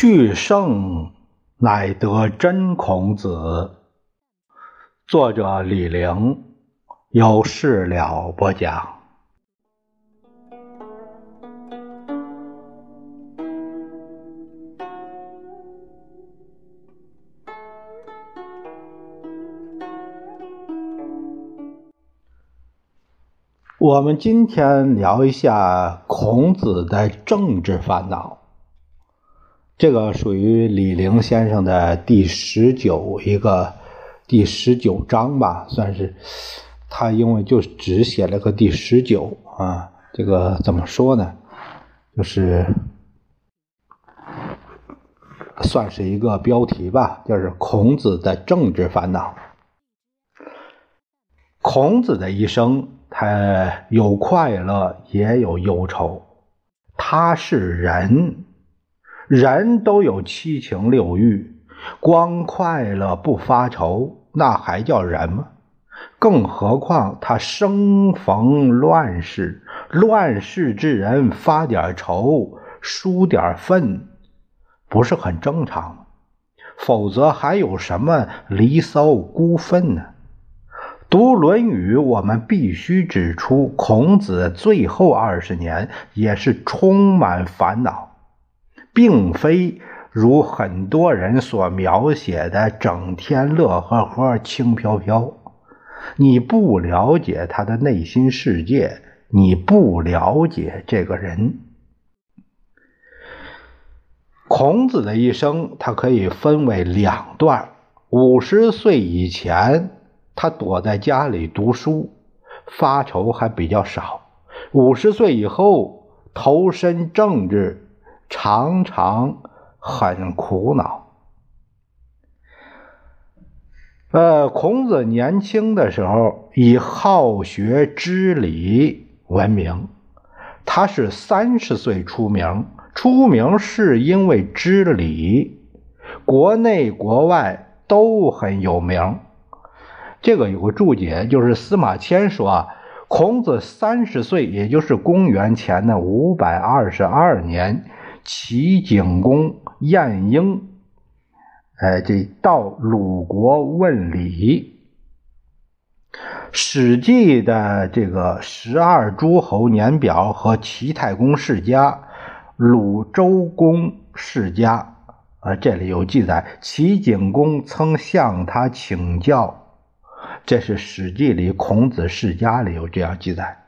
去圣乃得真孔子。作者李陵有事了不讲。我们今天聊一下孔子的政治烦恼。这个属于李陵先生的第十九一个第十九章吧，算是他因为就只写了个第十九啊，这个怎么说呢？就是算是一个标题吧，就是孔子的政治烦恼。孔子的一生，他有快乐，也有忧愁，他是人。人都有七情六欲，光快乐不发愁，那还叫人吗？更何况他生逢乱世，乱世之人发点愁，输点愤，不是很正常吗？否则还有什么离骚孤愤呢？读《论语》，我们必须指出，孔子最后二十年也是充满烦恼。并非如很多人所描写的整天乐呵呵、轻飘飘。你不了解他的内心世界，你不了解这个人。孔子的一生，他可以分为两段：五十岁以前，他躲在家里读书，发愁还比较少；五十岁以后，投身政治。常常很苦恼。呃，孔子年轻的时候以好学知礼闻名，他是三十岁出名，出名是因为知礼，国内国外都很有名。这个有个注解，就是司马迁说啊，孔子三十岁，也就是公元前的五百二十二年。齐景公晏婴，哎，这到鲁国问礼，《史记》的这个十二诸侯年表和齐太公世家、鲁周公世家，啊，这里有记载，齐景公曾向他请教。这是《史记》里孔子世家里有这样记载，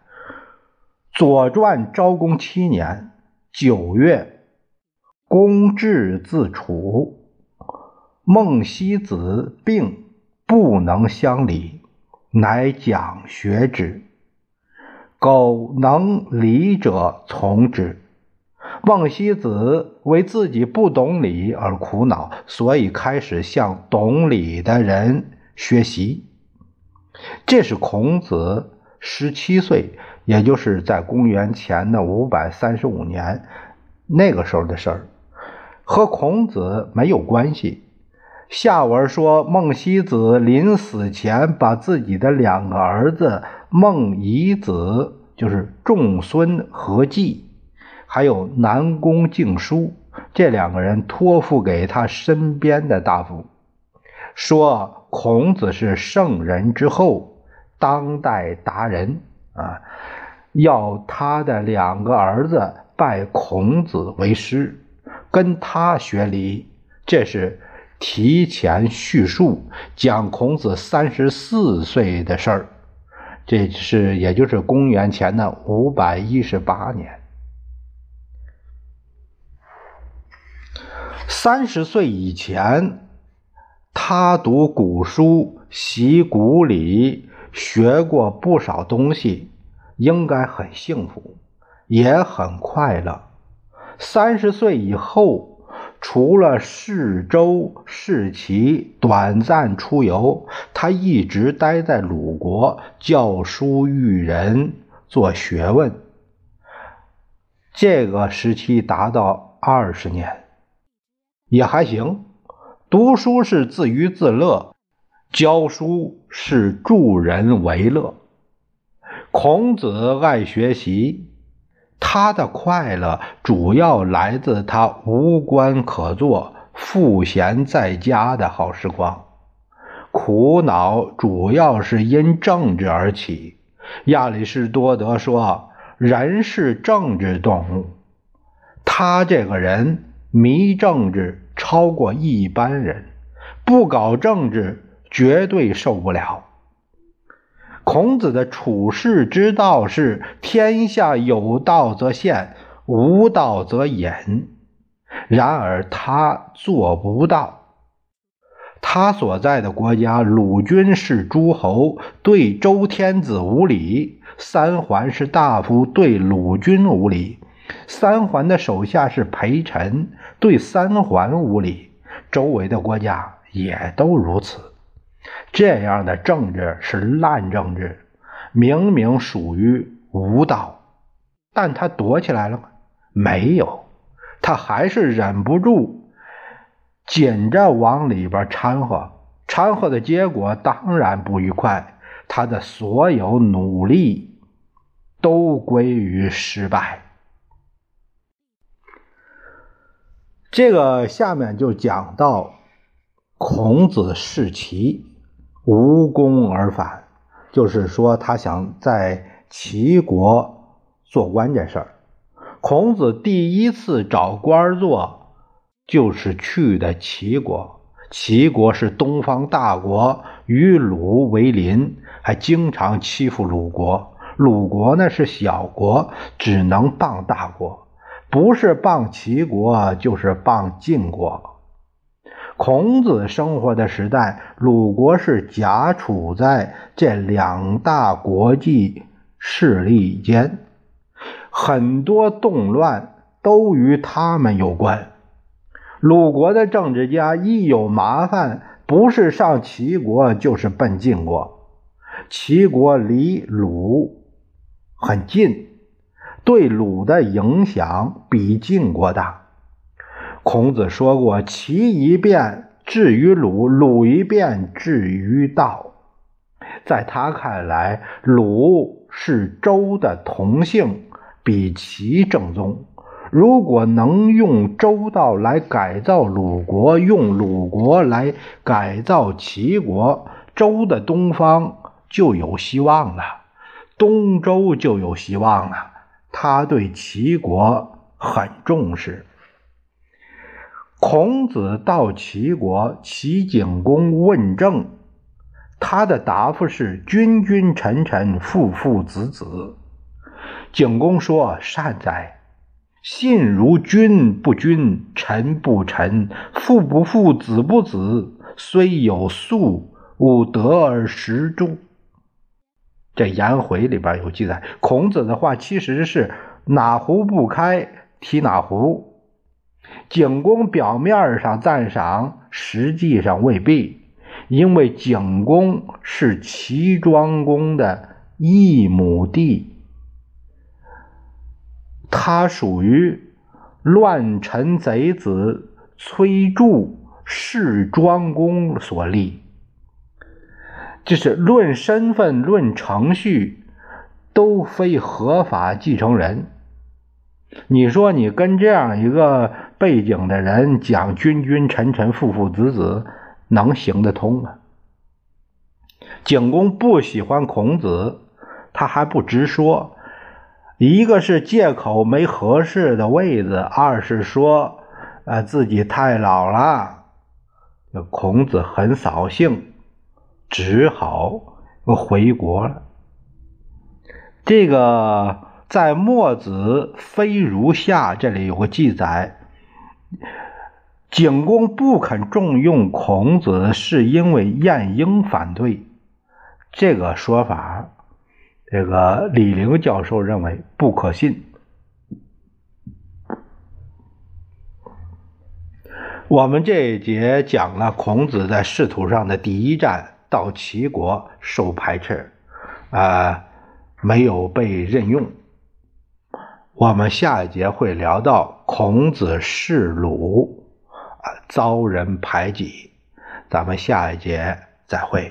《左传》昭公七年九月。公至自处，孟西子病，不能相礼，乃讲学之。苟能礼者，从之。孟西子为自己不懂礼而苦恼，所以开始向懂礼的人学习。这是孔子十七岁，也就是在公元前的五百三十五年那个时候的事儿。和孔子没有关系。下文说，孟西子临死前把自己的两个儿子孟夷子，就是仲孙和季，还有南宫敬叔这两个人托付给他身边的大夫，说孔子是圣人之后，当代达人啊，要他的两个儿子拜孔子为师。跟他学礼，这是提前叙述讲孔子三十四岁的事儿，这是也就是公元前的五百一十八年。三十岁以前，他读古书，习古礼，学过不少东西，应该很幸福，也很快乐。三十岁以后，除了试周、试齐、短暂出游，他一直待在鲁国教书育人、做学问。这个时期达到二十年，也还行。读书是自娱自乐，教书是助人为乐。孔子爱学习。他的快乐主要来自他无官可做、赋闲在家的好时光，苦恼主要是因政治而起。亚里士多德说：“人是政治动物。”他这个人迷政治超过一般人，不搞政治绝对受不了。孔子的处世之道是：天下有道则现，无道则隐。然而他做不到。他所在的国家，鲁军是诸侯，对周天子无礼；三桓是大夫，对鲁军无礼；三桓的手下是陪臣，对三桓无礼。周围的国家也都如此。这样的政治是烂政治，明明属于无道，但他躲起来了吗？没有，他还是忍不住紧着往里边掺和，掺和的结果当然不愉快，他的所有努力都归于失败。这个下面就讲到孔子弑齐。无功而返，就是说他想在齐国做官这事儿。孔子第一次找官做，就是去的齐国。齐国是东方大国，与鲁为邻，还经常欺负鲁国。鲁国呢是小国，只能傍大国，不是傍齐国，就是傍晋国。孔子生活的时代，鲁国是夹处在这两大国际势力间，很多动乱都与他们有关。鲁国的政治家一有麻烦，不是上齐国，就是奔晋国。齐国离鲁很近，对鲁的影响比晋国大。孔子说过：“齐一变至于鲁，鲁一变至于道。”在他看来，鲁是周的同姓，比齐正宗。如果能用周道来改造鲁国，用鲁国来改造齐国，周的东方就有希望了，东周就有希望了。他对齐国很重视。孔子到齐国，齐景公问政，他的答复是：“君君臣臣，父父子子。”景公说：“善哉！信如君不君，臣不臣，父不父，子不子，虽有粟，吾得而食诸？”这颜回里边有记载，孔子的话其实是哪壶不开提哪壶。景公表面上赞赏，实际上未必，因为景公是齐庄公的一亩地，他属于乱臣贼子崔杼是庄公所立，就是论身份、论程序，都非合法继承人。你说你跟这样一个背景的人讲君君臣臣父父子子，能行得通吗？景公不喜欢孔子，他还不直说，一个是借口没合适的位子，二是说，呃，自己太老了。孔子很扫兴，只好回国了。这个。在《墨子非如下》这里有个记载，景公不肯重用孔子，是因为晏婴反对。这个说法，这个李陵教授认为不可信。我们这一节讲了孔子在仕途上的第一站，到齐国受排斥，啊，没有被任用。我们下一节会聊到孔子弑鲁，啊，遭人排挤。咱们下一节再会。